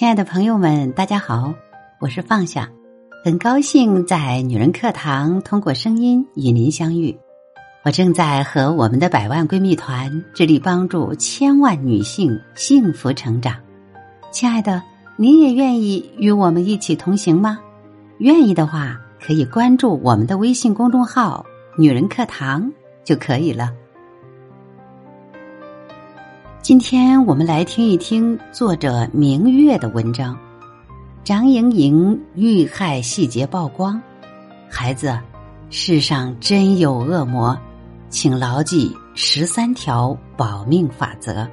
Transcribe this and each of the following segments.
亲爱的朋友们，大家好，我是放下，很高兴在女人课堂通过声音与您相遇。我正在和我们的百万闺蜜团致力帮助千万女性幸福成长。亲爱的，你也愿意与我们一起同行吗？愿意的话，可以关注我们的微信公众号“女人课堂”就可以了。今天我们来听一听作者明月的文章。张莹莹遇害细节曝光，孩子，世上真有恶魔，请牢记十三条保命法则。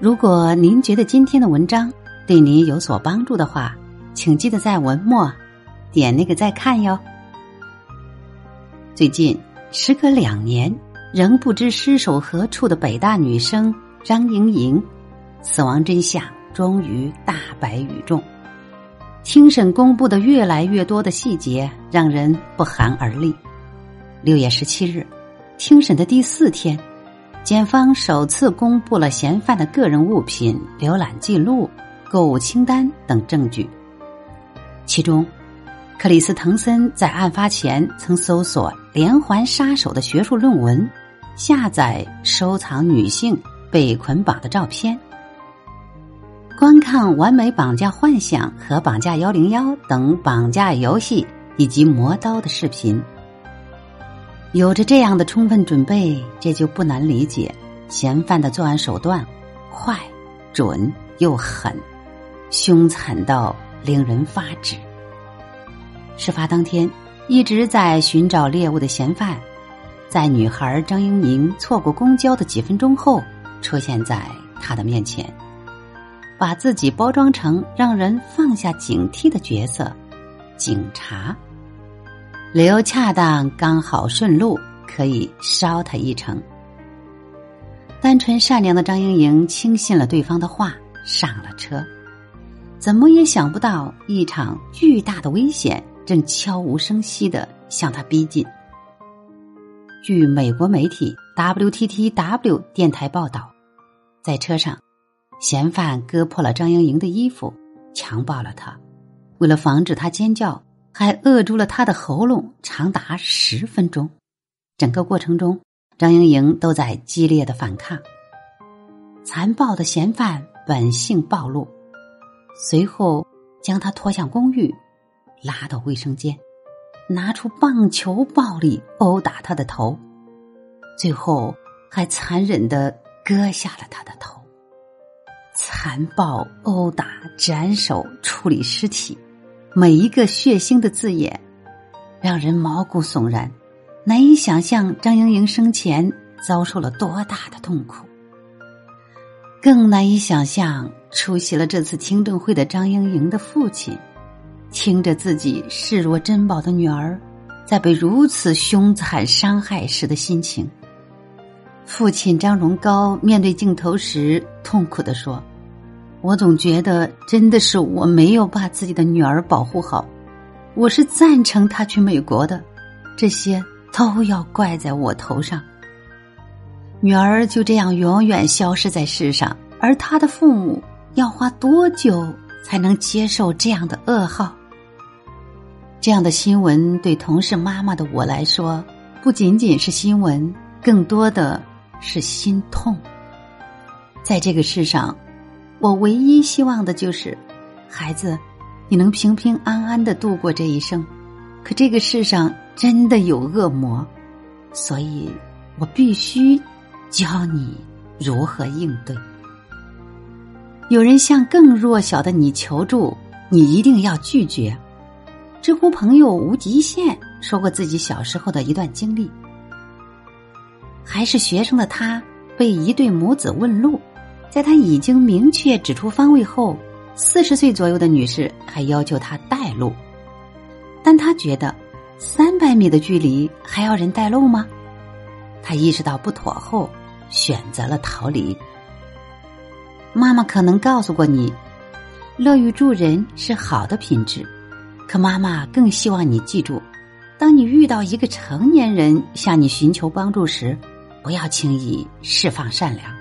如果您觉得今天的文章对您有所帮助的话，请记得在文末点那个再看哟。最近时隔两年。仍不知尸首何处的北大女生张莹莹，死亡真相终于大白于众。庭审公布的越来越多的细节，让人不寒而栗。六月十七日，庭审的第四天，检方首次公布了嫌犯的个人物品、浏览记录、购物清单等证据。其中，克里斯滕森在案发前曾搜索连环杀手的学术论文。下载收藏女性被捆绑的照片，观看完美绑架幻想和绑架幺零幺等绑架游戏以及磨刀的视频。有着这样的充分准备，这就不难理解嫌犯的作案手段快、准又狠，凶残到令人发指。事发当天，一直在寻找猎物的嫌犯。在女孩张英宁错过公交的几分钟后，出现在他的面前，把自己包装成让人放下警惕的角色——警察。理由恰当，刚好顺路，可以捎他一程。单纯善良的张英莹轻信了对方的话，上了车，怎么也想不到一场巨大的危险正悄无声息的向他逼近。据美国媒体 WTTW 电台报道，在车上，嫌犯割破了张莹莹的衣服，强暴了她。为了防止她尖叫，还扼住了她的喉咙长达十分钟。整个过程中，张莹莹都在激烈的反抗。残暴的嫌犯本性暴露，随后将她拖向公寓，拉到卫生间。拿出棒球暴力殴打他的头，最后还残忍的割下了他的头。残暴殴打、斩首、处理尸体，每一个血腥的字眼，让人毛骨悚然，难以想象张莹莹生前遭受了多大的痛苦。更难以想象出席了这次听证会的张莹莹的父亲。听着自己视若珍宝的女儿，在被如此凶残伤害时的心情。父亲张荣高面对镜头时痛苦的说：“我总觉得真的是我没有把自己的女儿保护好，我是赞成她去美国的，这些都要怪在我头上。女儿就这样永远消失在世上，而她的父母要花多久才能接受这样的噩耗？”这样的新闻对同是妈妈的我来说，不仅仅是新闻，更多的是心痛。在这个世上，我唯一希望的就是，孩子，你能平平安安的度过这一生。可这个世上真的有恶魔，所以我必须教你如何应对。有人向更弱小的你求助，你一定要拒绝。知乎朋友无极限说过自己小时候的一段经历。还是学生的他被一对母子问路，在他已经明确指出方位后，四十岁左右的女士还要求他带路，但他觉得三百米的距离还要人带路吗？他意识到不妥后，选择了逃离。妈妈可能告诉过你，乐于助人是好的品质。可妈妈更希望你记住，当你遇到一个成年人向你寻求帮助时，不要轻易释放善良，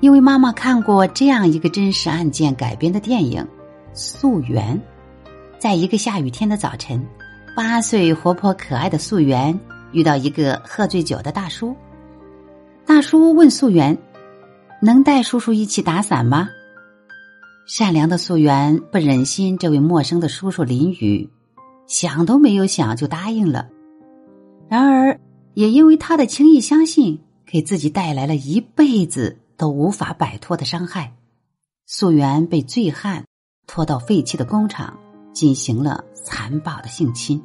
因为妈妈看过这样一个真实案件改编的电影《素媛》。在一个下雨天的早晨，八岁活泼可爱的素媛遇到一个喝醉酒的大叔。大叔问素媛：“能带叔叔一起打伞吗？”善良的素媛不忍心这位陌生的叔叔淋雨，想都没有想就答应了。然而，也因为他的轻易相信，给自己带来了一辈子都无法摆脱的伤害。素媛被醉汉拖到废弃的工厂。进行了残暴的性侵，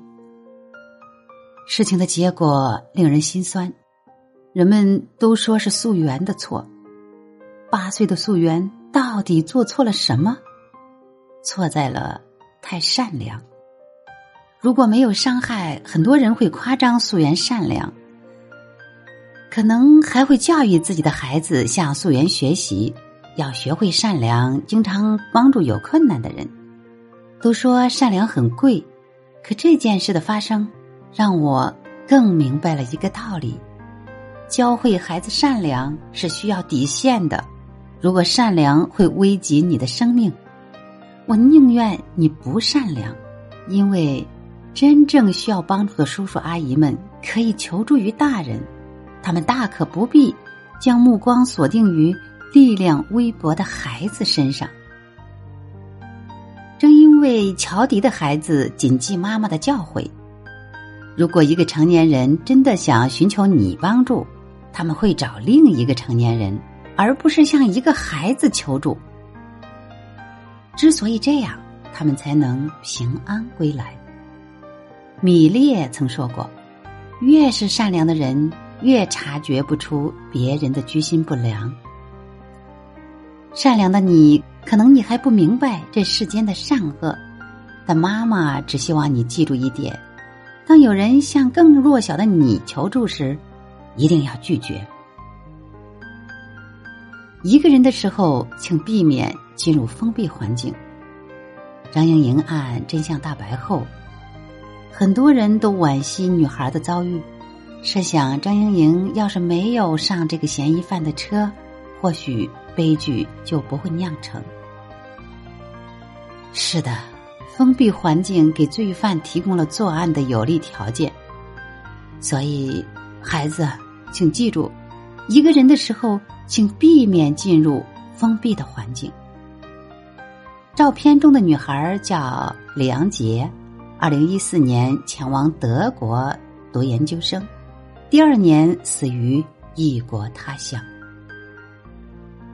事情的结果令人心酸。人们都说是素媛的错，八岁的素媛到底做错了什么？错在了太善良。如果没有伤害，很多人会夸张素媛善良，可能还会教育自己的孩子向素媛学习，要学会善良，经常帮助有困难的人。都说善良很贵，可这件事的发生，让我更明白了一个道理：教会孩子善良是需要底线的。如果善良会危及你的生命，我宁愿你不善良，因为真正需要帮助的叔叔阿姨们可以求助于大人，他们大可不必将目光锁定于力量微薄的孩子身上。正因为乔迪的孩子谨记妈妈的教诲，如果一个成年人真的想寻求你帮助，他们会找另一个成年人，而不是向一个孩子求助。之所以这样，他们才能平安归来。米列曾说过：“越是善良的人，越察觉不出别人的居心不良。”善良的你。可能你还不明白这世间的善恶，但妈妈只希望你记住一点：当有人向更弱小的你求助时，一定要拒绝。一个人的时候，请避免进入封闭环境。张莹莹案真相大白后，很多人都惋惜女孩的遭遇。设想张莹莹要是没有上这个嫌疑犯的车。或许悲剧就不会酿成。是的，封闭环境给罪犯提供了作案的有利条件。所以，孩子，请记住，一个人的时候，请避免进入封闭的环境。照片中的女孩叫李阳杰，二零一四年前往德国读研究生，第二年死于异国他乡。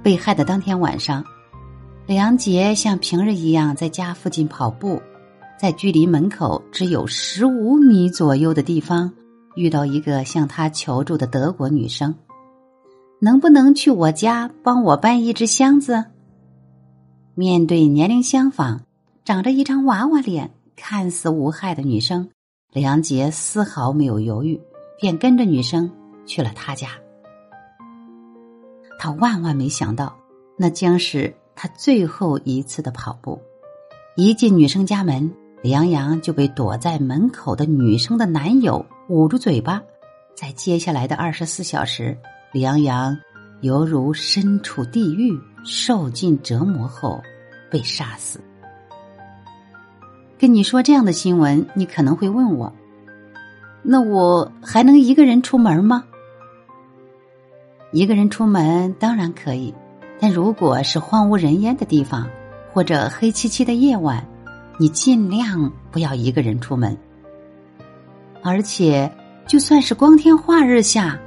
被害的当天晚上，梁杰像平日一样在家附近跑步，在距离门口只有十五米左右的地方，遇到一个向他求助的德国女生：“能不能去我家帮我搬一只箱子？”面对年龄相仿、长着一张娃娃脸、看似无害的女生，梁杰丝毫没有犹豫，便跟着女生去了他家。他万万没想到，那将是他最后一次的跑步。一进女生家门，李阳阳就被躲在门口的女生的男友捂住嘴巴。在接下来的二十四小时，李阳阳犹如身处地狱，受尽折磨后被杀死。跟你说这样的新闻，你可能会问我：那我还能一个人出门吗？一个人出门当然可以，但如果是荒无人烟的地方，或者黑漆漆的夜晚，你尽量不要一个人出门。而且，就算是光天化日下，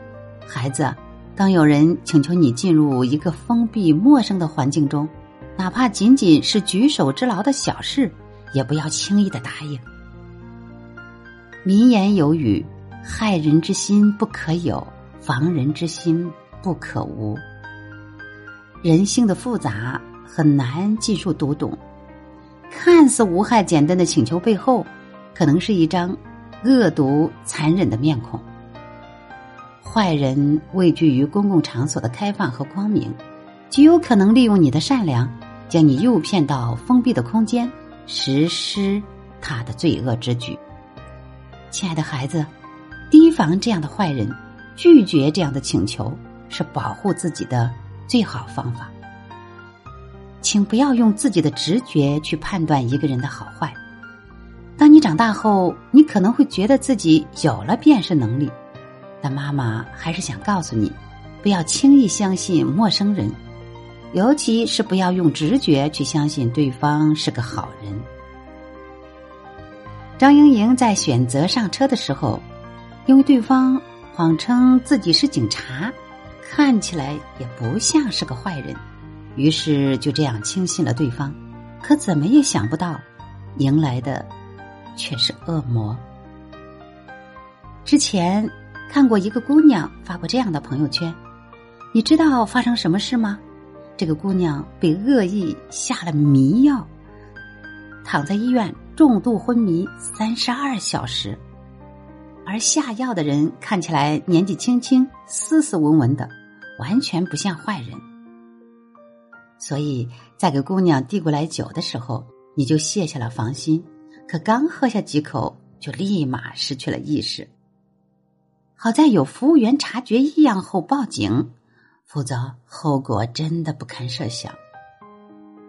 孩子，当有人请求你进入一个封闭陌生的环境中，哪怕仅仅是举手之劳的小事，也不要轻易的答应。名言有语：“害人之心不可有，防人之心。”不可无，人性的复杂很难尽数读懂。看似无害简单的请求背后，可能是一张恶毒残忍的面孔。坏人畏惧于公共场所的开放和光明，极有可能利用你的善良，将你诱骗到封闭的空间，实施他的罪恶之举。亲爱的孩子，提防这样的坏人，拒绝这样的请求。是保护自己的最好方法。请不要用自己的直觉去判断一个人的好坏。当你长大后，你可能会觉得自己有了辨识能力，但妈妈还是想告诉你，不要轻易相信陌生人，尤其是不要用直觉去相信对方是个好人。张莹莹在选择上车的时候，因为对方谎称自己是警察，看起来也不像是个坏人，于是就这样轻信了对方。可怎么也想不到，迎来的却是恶魔。之前看过一个姑娘发过这样的朋友圈，你知道发生什么事吗？这个姑娘被恶意下了迷药，躺在医院。重度昏迷三十二小时，而下药的人看起来年纪轻轻、斯斯文文的，完全不像坏人。所以在给姑娘递过来酒的时候，你就卸下了防心。可刚喝下几口，就立马失去了意识。好在有服务员察觉异样后报警，否则后果真的不堪设想。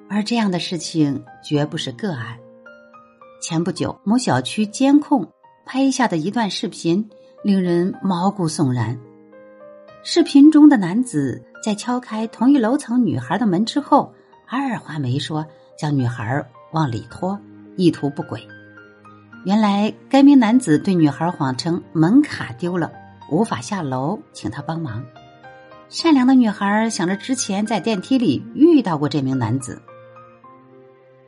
而这样的事情绝不是个案。前不久，某小区监控拍下的一段视频令人毛骨悚然。视频中的男子在敲开同一楼层女孩的门之后，二话没说，将女孩往里拖，意图不轨。原来，该名男子对女孩谎称门卡丢了，无法下楼，请他帮忙。善良的女孩想着之前在电梯里遇到过这名男子，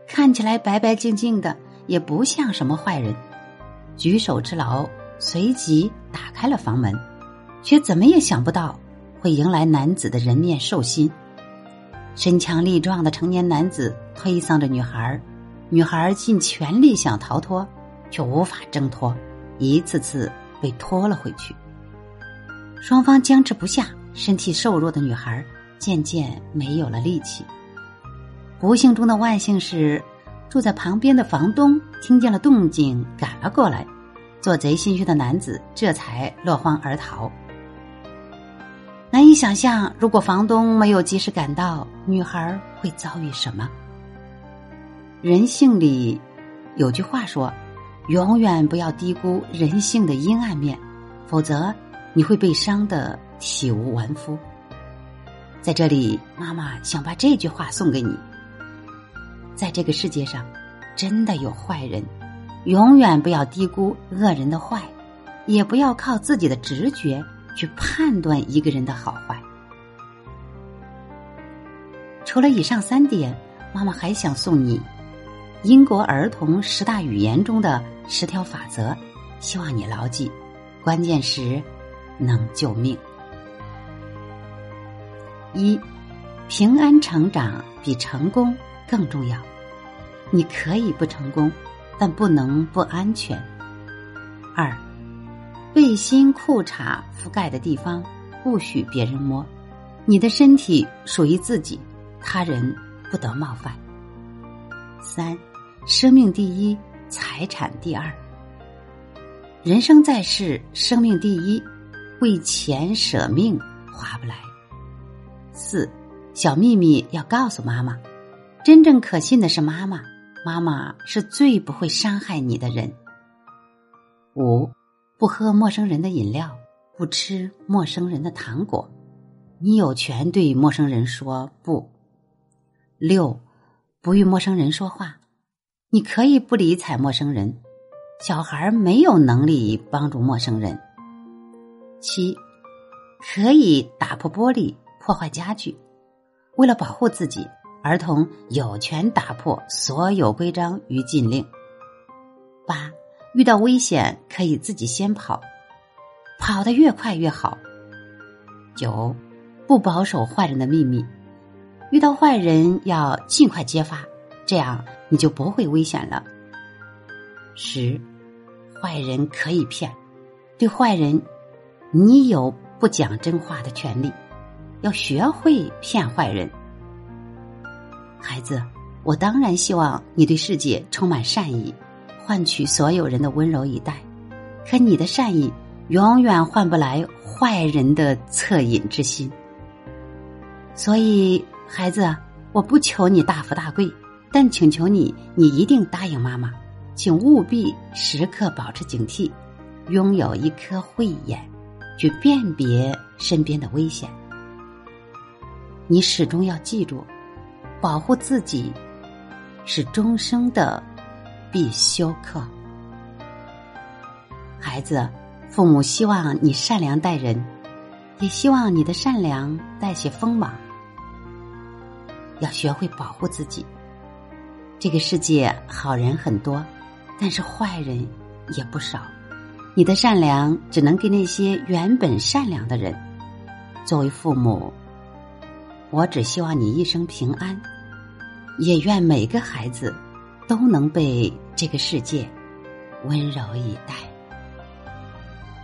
看起来白白净净的。也不像什么坏人，举手之劳，随即打开了房门，却怎么也想不到会迎来男子的人面兽心。身强力壮的成年男子推搡着女孩，女孩尽全力想逃脱，却无法挣脱，一次次被拖了回去。双方僵持不下，身体瘦弱的女孩渐渐没有了力气。不幸中的万幸是。住在旁边的房东听见了动静，赶了过来。做贼心虚的男子这才落荒而逃。难以想象，如果房东没有及时赶到，女孩会遭遇什么？人性里有句话说：“永远不要低估人性的阴暗面，否则你会被伤得体无完肤。”在这里，妈妈想把这句话送给你。在这个世界上，真的有坏人，永远不要低估恶人的坏，也不要靠自己的直觉去判断一个人的好坏。除了以上三点，妈妈还想送你英国儿童十大语言中的十条法则，希望你牢记。关键时能救命。一，平安成长比成功更重要。你可以不成功，但不能不安全。二，背心、裤衩覆盖的地方不许别人摸，你的身体属于自己，他人不得冒犯。三，生命第一，财产第二。人生在世，生命第一，为钱舍命划不来。四，小秘密要告诉妈妈，真正可信的是妈妈。妈妈是最不会伤害你的人。五，不喝陌生人的饮料，不吃陌生人的糖果，你有权对陌生人说不。六，不与陌生人说话，你可以不理睬陌生人，小孩没有能力帮助陌生人。七，可以打破玻璃，破坏家具，为了保护自己。儿童有权打破所有规章与禁令。八，遇到危险可以自己先跑，跑得越快越好。九，不保守坏人的秘密，遇到坏人要尽快揭发，这样你就不会危险了。十，坏人可以骗，对坏人，你有不讲真话的权利，要学会骗坏人。孩子，我当然希望你对世界充满善意，换取所有人的温柔以待。可你的善意永远换不来坏人的恻隐之心。所以，孩子，我不求你大富大贵，但请求你，你一定答应妈妈，请务必时刻保持警惕，拥有一颗慧眼，去辨别身边的危险。你始终要记住，保护自己是终生的必修课。孩子，父母希望你善良待人，也希望你的善良带些锋芒。要学会保护自己。这个世界好人很多，但是坏人也不少。你的善良只能给那些原本善良的人。作为父母。我只希望你一生平安，也愿每个孩子都能被这个世界温柔以待。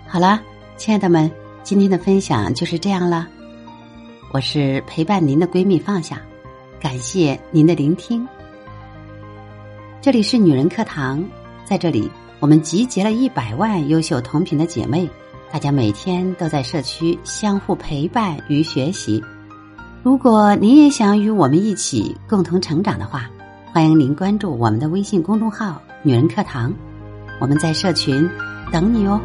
好了，亲爱的们，今天的分享就是这样了。我是陪伴您的闺蜜放下，感谢您的聆听。这里是女人课堂，在这里我们集结了一百万优秀同频的姐妹，大家每天都在社区相互陪伴与学习。如果您也想与我们一起共同成长的话，欢迎您关注我们的微信公众号“女人课堂”，我们在社群等你哦。